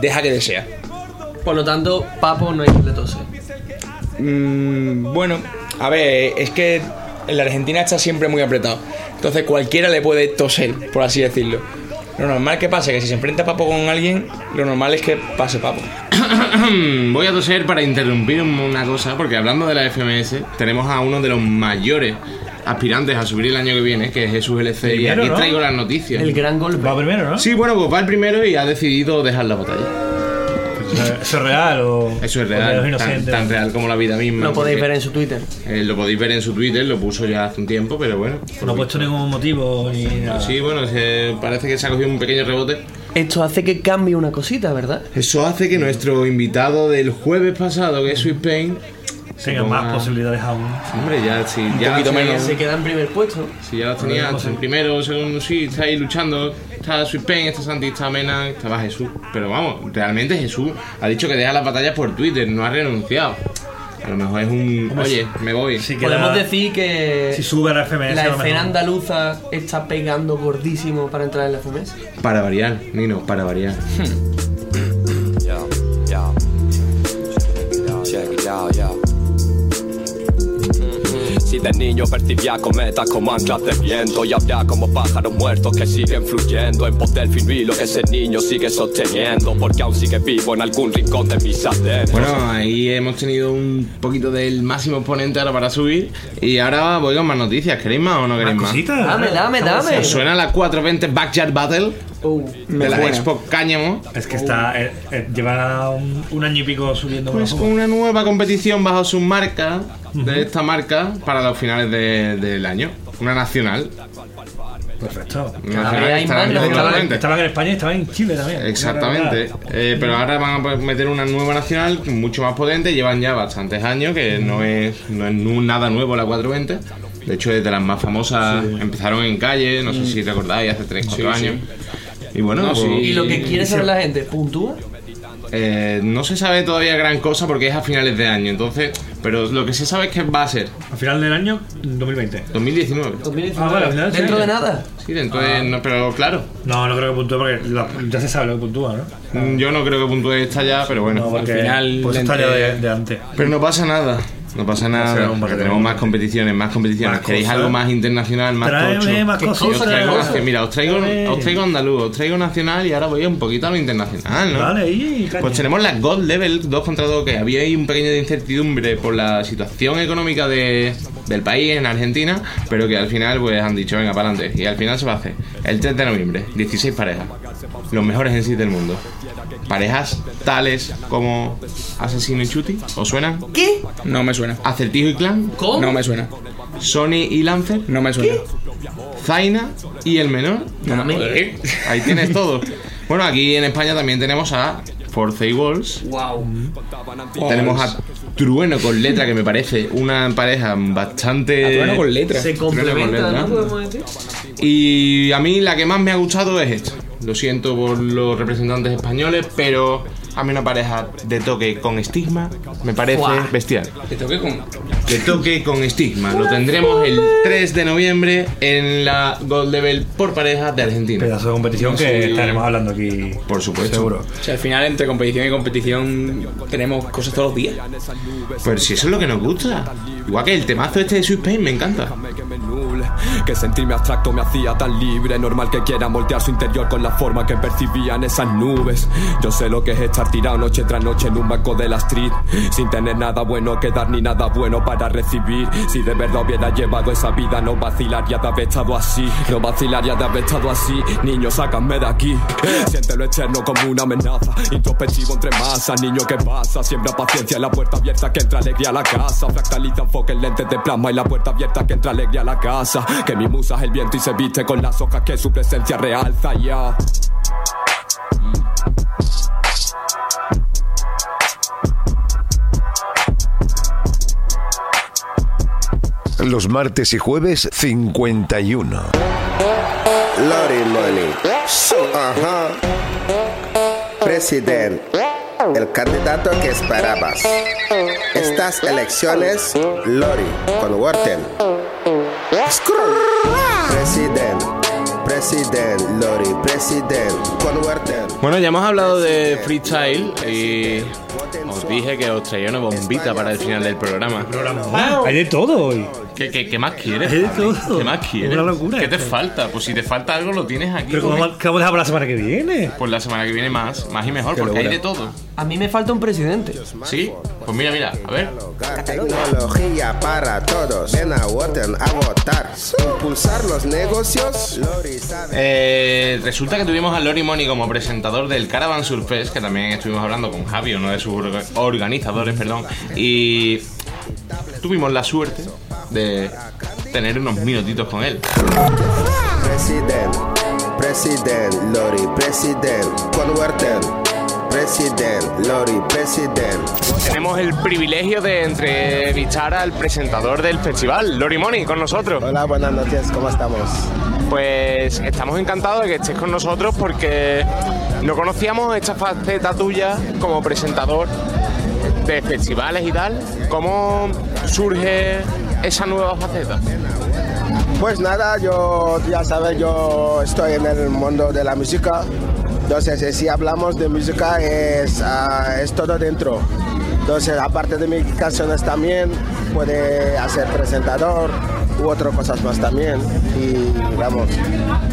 deja que desea. Por lo tanto, Papo no hay quien le tose. Mm, bueno, a ver, es que en la Argentina está siempre muy apretado. Entonces cualquiera le puede toser, por así decirlo. Lo normal que pasa es que si se enfrenta Papo con alguien, lo normal es que pase Papo. <clears throat> Voy a toser para interrumpir una cosa, porque hablando de la FMS, tenemos a uno de los mayores aspirantes a subir el año que viene, que es Jesús LC, y aquí ¿no? traigo las noticias. El gran golpe. Va primero, ¿no? Sí, bueno, pues va el primero y ha decidido dejar la batalla. ¿Eso es real o.? Eso es o real, tan, real como la vida misma. Lo podéis ver en su Twitter. eh, lo podéis ver en su Twitter, lo puso ya hace un tiempo, pero bueno. No ha puesto ningún motivo ni nada. Sí, bueno, se- parece que se ha cogido un pequeño rebote. Esto hace que cambie una cosita, ¿verdad? Eso hace que nuestro invitado del jueves pasado, que es Sweet Pain, Tenga más ponga- posibilidades aún. Hombre, ya, si Un ya poquito tenía- menos. Se queda en primer puesto. Si ya las tenía, en primero, segundo, sí, está ahí luchando. Está Sweet Pain, está Santi, está Mena, estaba Jesús. Pero vamos, realmente Jesús ha dicho que deja las batallas por Twitter, no ha renunciado. A lo mejor es un. Oye, me voy. Podemos decir que Si sube a la FMS. la escena mejor. andaluza está pegando gordísimo para entrar en la FMS. Para variar, Nino, para variar. <laughs> Si de niño percibía cometas como anclas de viento Y había como pájaros muertos que siguen fluyendo En pos del fin y lo que ese niño sigue sosteniendo Porque aún sigue vivo en algún rincón de mis adentros Bueno, ahí hemos tenido un poquito del máximo exponente ahora para subir. Y ahora voy con más noticias. ¿Queréis más o no queréis más? cositas? Dame, dame, dame. ¿Os suena la 420 Backyard Battle? De la buena. Expo Cáñamo. Es que está. eh, eh, lleva un, un año y pico subiendo Pues una con una nueva competición bajo su marca, de esta marca, para los finales de- del año. Una nacional. Perfecto. Una nacional estaban, 2020. estaban en España y estaban en Chile también. Exactamente. Eh, pero ahora van a meter una nueva nacional mucho más potente. Llevan ya bastantes años, que no es, no es nada nuevo la 420. De hecho, es de las más famosas. Empezaron en calle, no sé si recordáis, hace 3 4 Sí, sí. Y bueno, No, pues- sí. Y lo que quiere saber la gente, ¿puntúa? Eh, no se sabe todavía gran cosa porque es a finales de año, entonces, pero lo que se sabe es que va a ser A final del año 2020. 2019. 2019. Ah, vale, al final sí. Dentro de nada. Sí, dentro de, no, pero claro, No, no creo que puntúe porque ya se sabe lo que puntúa, ¿no? yo no creo que puntúe esta ya, pero bueno, No, porque al final pues está ya de, de antes. Pero no pasa nada. No pasa nada, tenemos más competiciones, más competiciones. Más ¿Queréis cosas. algo más internacional, más Tráeme tocho? más ¿Qué cosas, os traigo. Mira, os traigo, os traigo andaluz, os traigo nacional y ahora voy un poquito a lo internacional, ¿no? Vale, y caña. Pues tenemos la Gold Level 2 contra 2, que había ahí un pequeño de incertidumbre por la situación económica de, del país en Argentina, pero que al final pues han dicho, venga, para adelante. Y al final se va a hacer el 3 de noviembre, 16 parejas, los mejores en sí del mundo. Parejas tales como Asesino y Chuti, ¿os suenan? ¿Qué? No me suena. Acertijo y Clan, ¿Cómo? No me suena. Sony y Lancer, No me suena. Zaina y el menor. No me Ahí tienes todo. Bueno, aquí en España también tenemos a Force y Walls. Wow. Tenemos a Trueno con letra, que me parece una pareja bastante. A Trueno con letra. Se con complementa, letra. ¿no? Podemos decir. Y a mí la que más me ha gustado es esta. Lo siento por los representantes españoles, pero a mí una pareja de toque con estigma me parece bestial. Te toqué con. De toque con estigma. Lo tendremos el 3 de noviembre en la Gold Level por parejas de Argentina. Pedazo de competición Sí. que estaremos hablando aquí. Por supuesto. Seguro. O sea, al final, entre competición y competición, tenemos cosas todos los días. Pero si eso es lo que nos gusta. Igual que el temazo este de Sweet Pain me encanta. Que sentirme abstracto me hacía tan libre. Normal que quiera moldear su interior con la forma que percibían esas nubes. Yo sé lo que es estar tirado noche tras noche en un banco de la street. Sin tener nada bueno que dar ni nada bueno para recibir. Si de verdad hubiera llevado esa vida no vacilaría de haber estado así. No vacilaría de haber estado así. Niño, sácame de aquí. Siente lo externo como una amenaza. Introspectivo entre masas Niño, ¿qué pasa? Siembra paciencia en la puerta abierta que entra alegría a la casa. Fractaliza enfoque en lentes de plasma y la puerta abierta que entra alegría a la casa Que mi musa es el viento y se viste con las hojas que su presencia realza ya Los martes y jueves 51. Lori Money. Ajá. Presidente. El candidato que esperabas. Estas elecciones, Lori con Wharton. Presidente. Presidente. Lori. Wharton. Bueno, ya hemos hablado de freestyle y os dije que os traía una bombita para el final del programa. Hay de todo hoy. ¿Qué, qué, qué más quieres? ¿Qué más quieres? Una locura ¿Qué te esto. falta? Pues si te falta algo lo tienes aquí. Pero ¿cómo, Porque- ¿qué vamos a dejar para la semana que viene? Pues la semana que viene más, más y mejor, porque hay de todo. A mí me falta un presidente. ¿Sí? Pues mira, mira, a ver. Tecnología para todos. Ven a votar. Impulsar los negocios. Eh, resulta que tuvimos a Lori Money como presentador del Caravan Surfest, que también estuvimos hablando con Javi, uno de sus orga- organizadores, perdón, y tuvimos la suerte de tener unos minutitos con él. President, President, Lori, President. President, Lori, President. Tenemos el privilegio de entrevistar al presentador del festival, Lori Money, con nosotros. Hola, buenas noches, ¿cómo estamos? Pues estamos encantados de que estés con nosotros porque no conocíamos esta faceta tuya como presentador de festivales y tal. ¿Cómo surge esa nueva faceta? Pues nada, yo ya sabes, yo estoy en el mundo de la música. Entonces, eh, si hablamos de música, es, ah, es todo dentro. Entonces, aparte de mis canciones también, puede hacer presentador u otras cosas más también. Y vamos.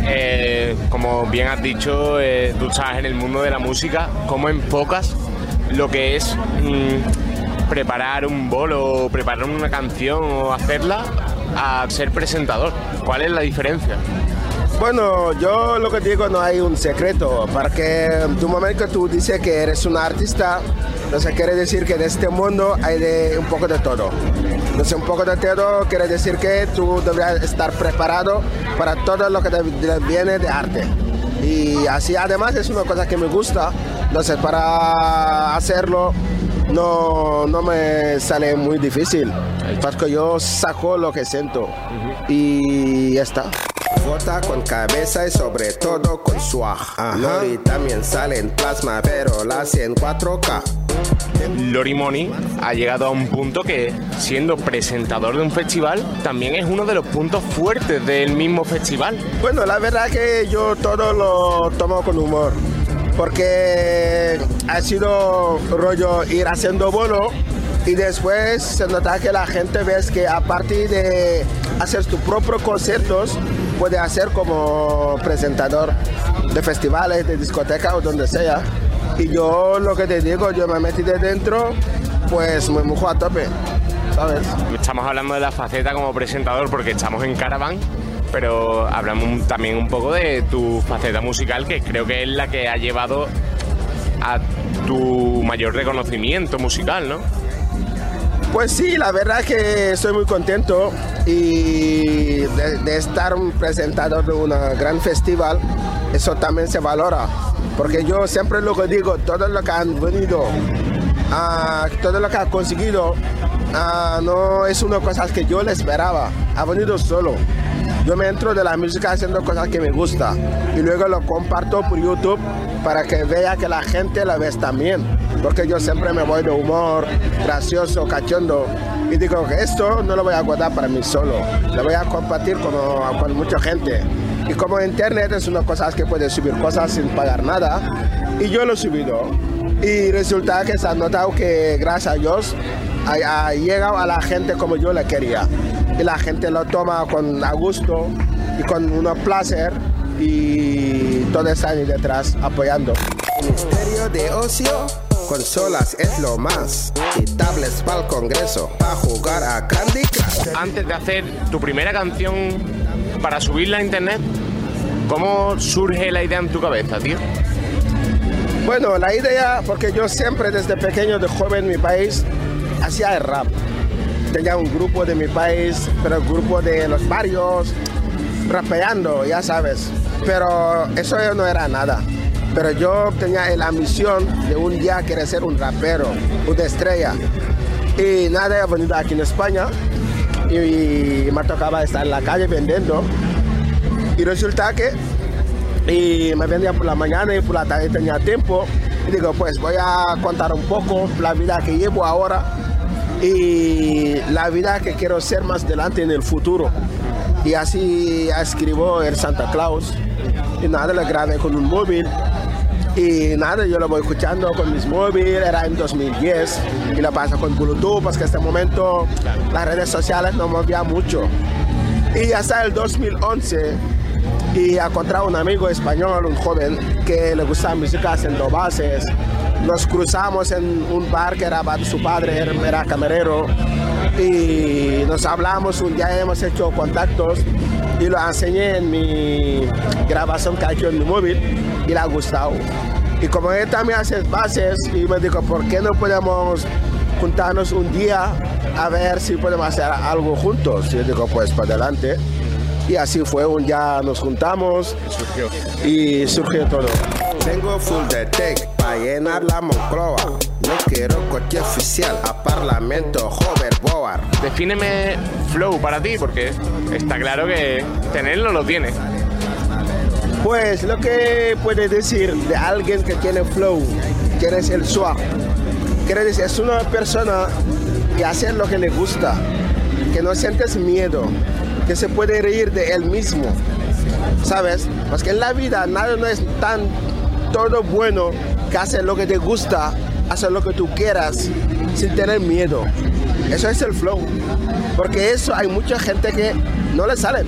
Eh, como bien has dicho, eh, tú estás en el mundo de la música. ¿Cómo enfocas lo que es mm, preparar un bolo, preparar una canción o hacerla a ser presentador? ¿Cuál es la diferencia? Bueno, yo lo que digo no hay un secreto, porque tu momento que tú dices que eres un artista, entonces quiere decir que en este mundo hay de un poco de todo. Entonces un poco de todo quiere decir que tú deberías estar preparado para todo lo que te viene de arte. Y así además es una cosa que me gusta, entonces para hacerlo no, no me sale muy difícil, porque yo saco lo que siento y ya está. Con cabeza y sobre todo con swag. Lori también sale en plasma, pero la hace en 4K. Lori Money ha llegado a un punto que, siendo presentador de un festival, también es uno de los puntos fuertes del mismo festival. Bueno, la verdad que yo todo lo tomo con humor. Porque ha sido rollo ir haciendo bolo y después se nota que la gente ves que a partir de hacer tus propios conciertos, puede hacer como presentador de festivales, de discoteca o donde sea. Y yo lo que te digo, yo me metí de dentro, pues me mojo a tope, ¿sabes? Estamos hablando de la faceta como presentador porque estamos en Caravan, pero hablamos también un poco de tu faceta musical, que creo que es la que ha llevado a tu mayor reconocimiento musical, ¿no? Pues sí, la verdad que estoy muy contento y de, estar un presentador de un gran festival, eso también se valora. Porque yo siempre lo que digo, todo lo que han venido, ah, todo lo que han conseguido, ah, no es una cosa que yo le esperaba, ha venido solo. Yo me entro de la música haciendo cosas que me gusta y luego lo comparto por YouTube para que vea que la gente la ve también. Porque yo siempre me voy de humor, gracioso, cachondo. Y digo que esto no lo voy a guardar para mí solo, lo voy a compartir con, con mucha gente. Y como internet es una cosa que puedes subir cosas sin pagar nada, y yo lo he subido. Y resulta que se ha notado que gracias a Dios ha, ha llegado a la gente como yo le quería. Y la gente lo toma con a gusto y con un placer y todos están ahí detrás apoyando. Ministerio de Ocio, consolas es lo más. Y tablets para el Congreso, para jugar a Candy Crush. Antes de hacer tu primera canción para subirla a internet, ¿cómo surge la idea en tu cabeza, tío? Bueno, la idea, porque yo siempre desde pequeño, de joven en mi país, hacía el rap. Tenía un grupo de mi país, pero el grupo de los barrios, rapeando, ya sabes. Pero eso no era nada. Pero yo tenía la misión de un día querer ser un rapero, una estrella. Y nada, he venido aquí en España y me tocaba estar en la calle vendiendo. Y resulta que y me vendía por la mañana y por la tarde tenía tiempo. Y digo, pues voy a contar un poco la vida que llevo ahora y la vida que quiero ser más adelante en el futuro. Y así escribo el Santa Claus. Y nada, lo grabé con un móvil. Y nada, yo lo voy escuchando con mis móviles, era en 2010. Y lo paso con Bluetooth, porque en este momento las redes sociales no movían mucho. Y hasta el 2011 y encontré un amigo español, un joven, que le gustaba música haciendo bases. Nos cruzamos en un bar que era su padre, era camarero, y nos hablamos, un día hemos hecho contactos y lo enseñé en mi grabación que he hecho en mi móvil y le ha gustado. Y como él también hace bases, y me dijo, ¿por qué no podemos juntarnos un día a ver si podemos hacer algo juntos? Y yo digo, pues para adelante. Y así fue, un día nos juntamos y surgió todo. Tengo full de tech para llenar la Moncloa. No quiero coche oficial a Parlamento Hoverboard. Defíneme flow para ti, porque está claro que tenerlo lo tiene. Pues lo que puedes decir de alguien que tiene flow, que eres el swag, decir, es una persona que hace lo que le gusta, que no sientes miedo, que se puede reír de él mismo, ¿sabes? Porque en la vida nada no es tan todo bueno que hacer lo que te gusta, hacer lo que tú quieras sin tener miedo. Eso es el flow. Porque eso hay mucha gente que no le sale.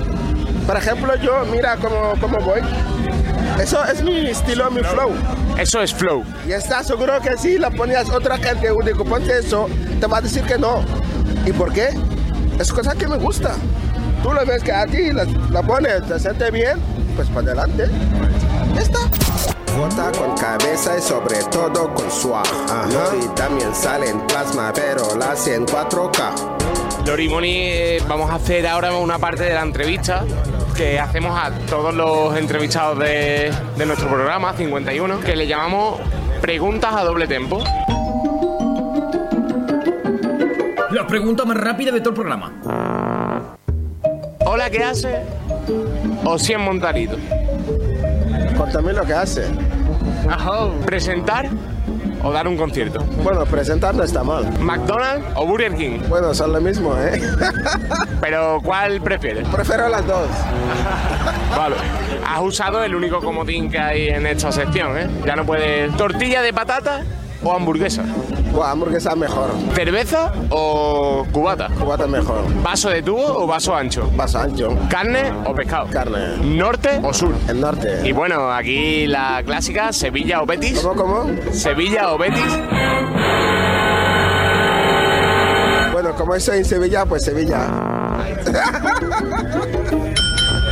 Por ejemplo, yo, mira cómo, cómo voy. Eso es mi estilo, mi flow. Eso es flow. Y estás seguro que si la ponías otra gente, digo, ponte eso, te va a decir que no. ¿Y por qué? Es cosa que me gusta. Tú lo ves que a ti la, la pones, te sientes bien pues para adelante. Ya está. Vota con cabeza y sobre todo con swag. Y también sale en plasma, pero la hace en 4K. Lorimoni, eh, vamos a hacer ahora una parte de la entrevista que hacemos a todos los entrevistados de, de nuestro programa 51, que le llamamos Preguntas a doble tempo. La pregunta más rápida de todo el programa. Hola, ¿qué hace? O 100 montaritos. Cuéntame lo que hace. ¿Presentar o dar un concierto? Bueno, presentar no está mal. ¿McDonald's o Burger King? Bueno, son lo mismo, ¿eh? Pero ¿cuál prefieres? Prefiero las dos. <laughs> Vale. Has usado el único comodín que hay en esta sección, ¿eh? Ya no puedes. ¿Tortilla de patata o hamburguesa? Buah, hamburguesa mejor. ¿Cerveza o cubata? Cubata mejor. ¿Vaso de tubo o vaso ancho? Vaso ancho. ¿Carne o pescado? Carne. ¿Norte o sur? El norte. Y bueno, aquí la clásica, Sevilla o Betis. ¿Cómo, cómo? Sevilla o Betis. Bueno, como estoy en Sevilla, pues Sevilla.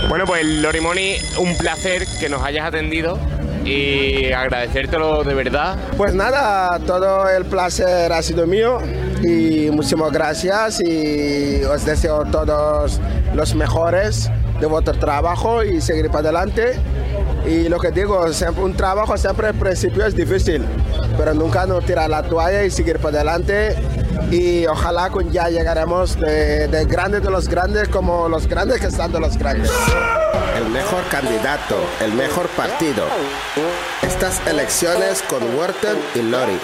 Bueno, pues Lorimoni, un placer que nos hayas atendido y agradecértelo de verdad. Pues nada, todo el placer ha sido mío y muchísimas gracias y os deseo todos los mejores de vuestro trabajo y seguir para adelante. Y lo que digo, siempre, un trabajo siempre al principio es difícil, pero nunca no tirar la toalla y seguir para adelante. Y ojalá con ya llegaremos de, de grandes de los grandes como los grandes que están de los grandes. El mejor candidato, el mejor partido. Estas elecciones con Wharton y Lori.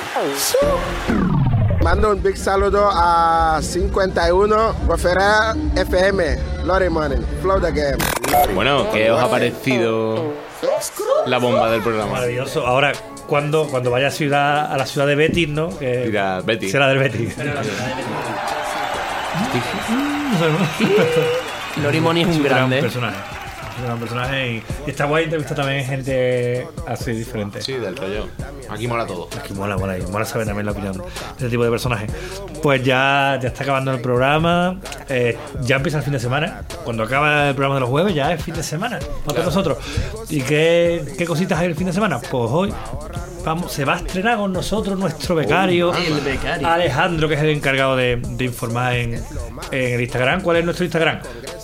Mando un big saludo a 51 Referral FM, Lori Money, Flow the Game. Lori. Bueno, ¿qué os ha parecido la bomba del programa? Maravilloso. Ahora, cuando, cuando vaya a, ciudad, a la ciudad de Betis, ¿no? Que Dirá Betis. Será del Betis. Lorimoni es un gran grande. personaje. Gran personaje y, y está guay entrevistar también gente así diferente. Sí, del rollo. Aquí mola todo. Aquí mola, mola, y mola saber también la opinión de este tipo de personajes. Pues ya, ya está acabando el programa, eh, ya empieza el fin de semana. Cuando acaba el programa de los jueves, ya es fin de semana para todos nosotros. ¿Y qué, qué cositas hay el fin de semana? Pues hoy vamos, se va a estrenar con nosotros nuestro becario, El becario. Alejandro, que es el encargado de, de informar en, en el Instagram. ¿Cuál es nuestro Instagram?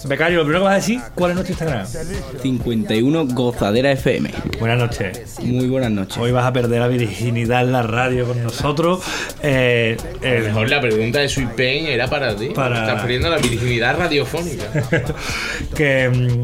Becario, lo primero que vas a decir, ¿cuál es nuestro Instagram? 51 Gozadera FM. Buenas noches. Muy buenas noches. Hoy vas a perder la virginidad en la radio con nosotros. Eh, A lo mejor la pregunta de Sweet Pain era para ti. Para- Estás perdiendo la virginidad radiofónica. <laughs> que mm,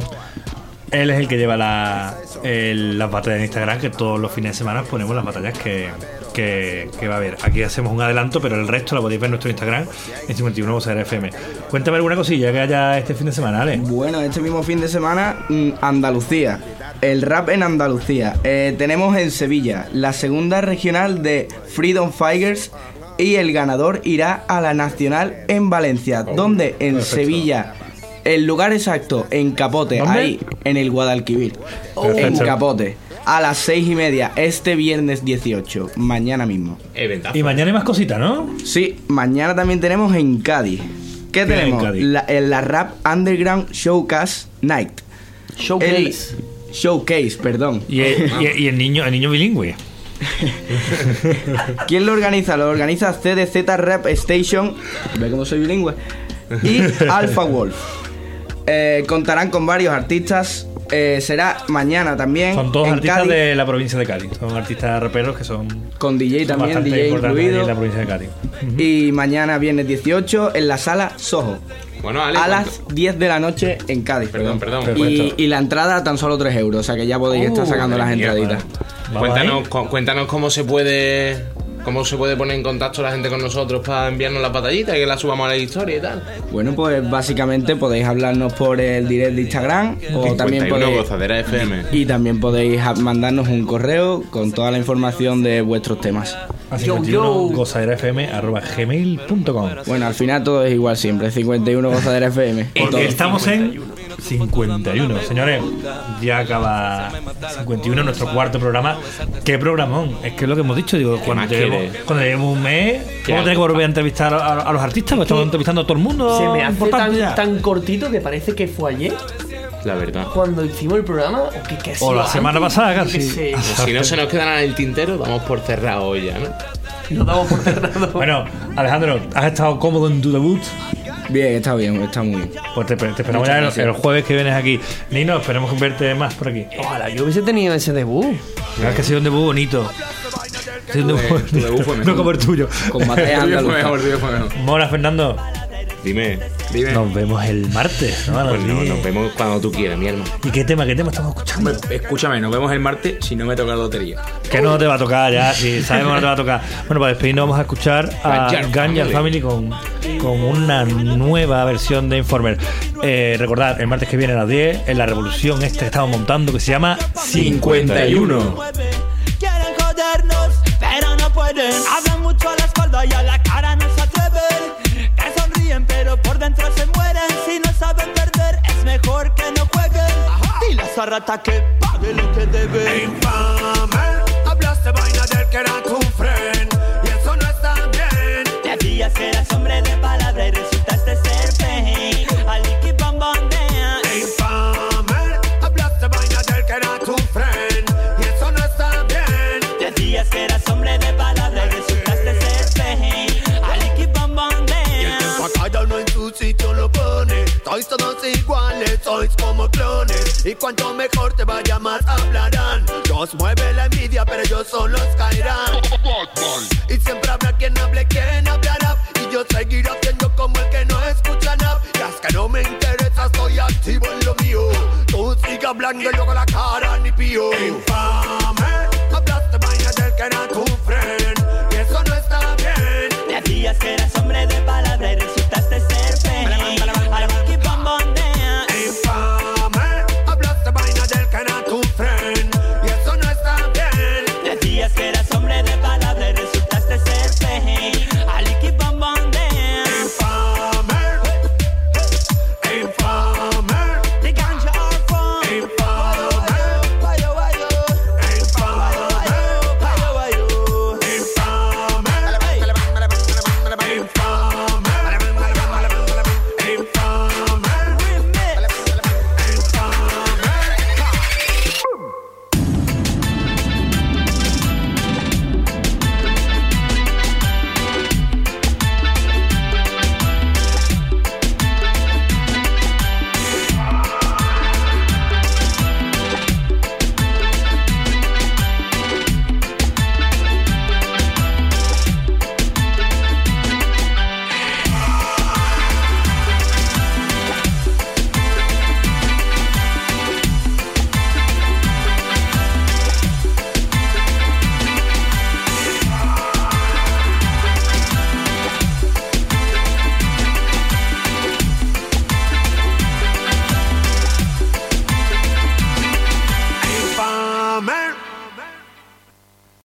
él es el que lleva la, el- las batallas en Instagram, que todos los fines de semana ponemos las batallas que, que, que va a haber. Aquí hacemos un adelanto, pero el resto lo podéis ver en nuestro Instagram, en 51 Gozadera FM. Cuéntame alguna cosilla que haya este fin de semana, Ale. Bueno, este mismo fin de semana, mm, Andalucía. El rap en Andalucía. Eh, tenemos en Sevilla la segunda regional de Freedom Fighters y el ganador irá a la nacional en Valencia, donde en perfecto. Sevilla, el lugar exacto, en Capote, ¿Dónde? ahí, en el Guadalquivir. En Perfecto. Capote. A las seis y media, este viernes 18, mañana mismo. Eventazo. Y mañana hay más cositas, ¿no? Sí, mañana también tenemos en Cádiz. ¿Qué ¿Qué hay en tenemos? Cádiz? La, en la Rap Underground Showcase Night. Showcase. El- showcase, perdón. Y, el- <laughs> y el- y el niño, el niño bilingüe. <laughs> ¿Quién lo organiza? Lo organiza CDZ Rap Station. Ve cómo soy bilingüe. Y <laughs> Alpha Wolf. Eh, contarán con varios artistas. Eh, será mañana también. Son todos en artistas Cádiz, de la provincia de Cádiz. Son artistas raperos que son Con DJ también, bastante DJ incluido. en la provincia de Cádiz. Y mañana viernes 18 en la sala Soho. Bueno, Ale, a ¿cuánto? las 10 de la noche en Cádiz. Perdón, perdón. Y, y la entrada tan solo 3 euros, o sea que ya podéis estar sacando las entraditas. Cuéntanos, cu- cuéntanos cómo se puede cómo se puede poner en contacto la gente con nosotros para enviarnos las batallitas y que las subamos a la historia y tal. Bueno, pues básicamente podéis hablarnos por el direct de Instagram o también 51 podéis, Gozadera FM. y también podéis mandarnos un correo con toda la información de vuestros temas. A 51 gozaderafm.gmail.com Bueno, al final todo es igual siempre, 51 Gozadera FM. Estamos en 51, señores. Ya acaba 51, nuestro cuarto programa. ¿Qué programón? Es que es lo que hemos dicho. Digo, cuando lleguemos, cuando lleguemos un mes, ¿Qué vamos a tener que volver a entrevistar a, a los artistas. Porque estamos entrevistando a todo el mundo. Se me hace tan, tan cortito que parece que fue ayer. la verdad. Cuando hicimos el programa, o que, que O la semana antes, pasada casi. Pues si no se nos queda nada en el tintero, damos por cerrado hoy ya, ¿no? Lo damos por cerrado. Bueno, Alejandro, ¿has estado cómodo en tu debut? Bien, está bien, está muy bien. Pues te, te esperamos ya el, jueves que vienes aquí. Nino, esperemos verte más por aquí. Ojalá yo hubiese tenido ese debut. Es que ha sido un debut bonito. Un debut Tu debut fue mejor. No como el tuyo. Con <laughs> mejor. Mola, Fernando. Dime. Dime. Nos vemos el martes, ¿no? Pues no, 10. nos vemos cuando tú quieras, mi hermano. ¿Y qué tema, qué tema estamos escuchando? Escúchame, nos vemos el martes si no me toca la lotería. Que no te va a tocar ya, si <laughs> sabemos que no te va a tocar. Bueno, para despedirnos vamos a escuchar a Ganja Family. Family con, con una nueva versión de Informer. Eh, recordad, el martes que viene a las 10, en la revolución esta que estamos montando que se llama 51. Quieren jodernos, pero no pueden. Hablan mucho a la espalda y a la dentro se mueren. Si no saben perder, es mejor que no jueguen. Dile a esa rata que pague lo que debe. Infame, hablaste vaina del que era tu friend y eso no está bien. Decías que eras hombre de palabra Sois todos iguales, sois como clones. Y cuanto mejor te vaya más hablarán. Los mueve la envidia, pero ellos solos caerán. Y siempre habrá quien hable, quien hablará. Y yo seguiré haciendo como el que no escucha nada. Es que no me interesa, estoy activo en lo mío. Tú sigue hablando y luego la cara ni pío.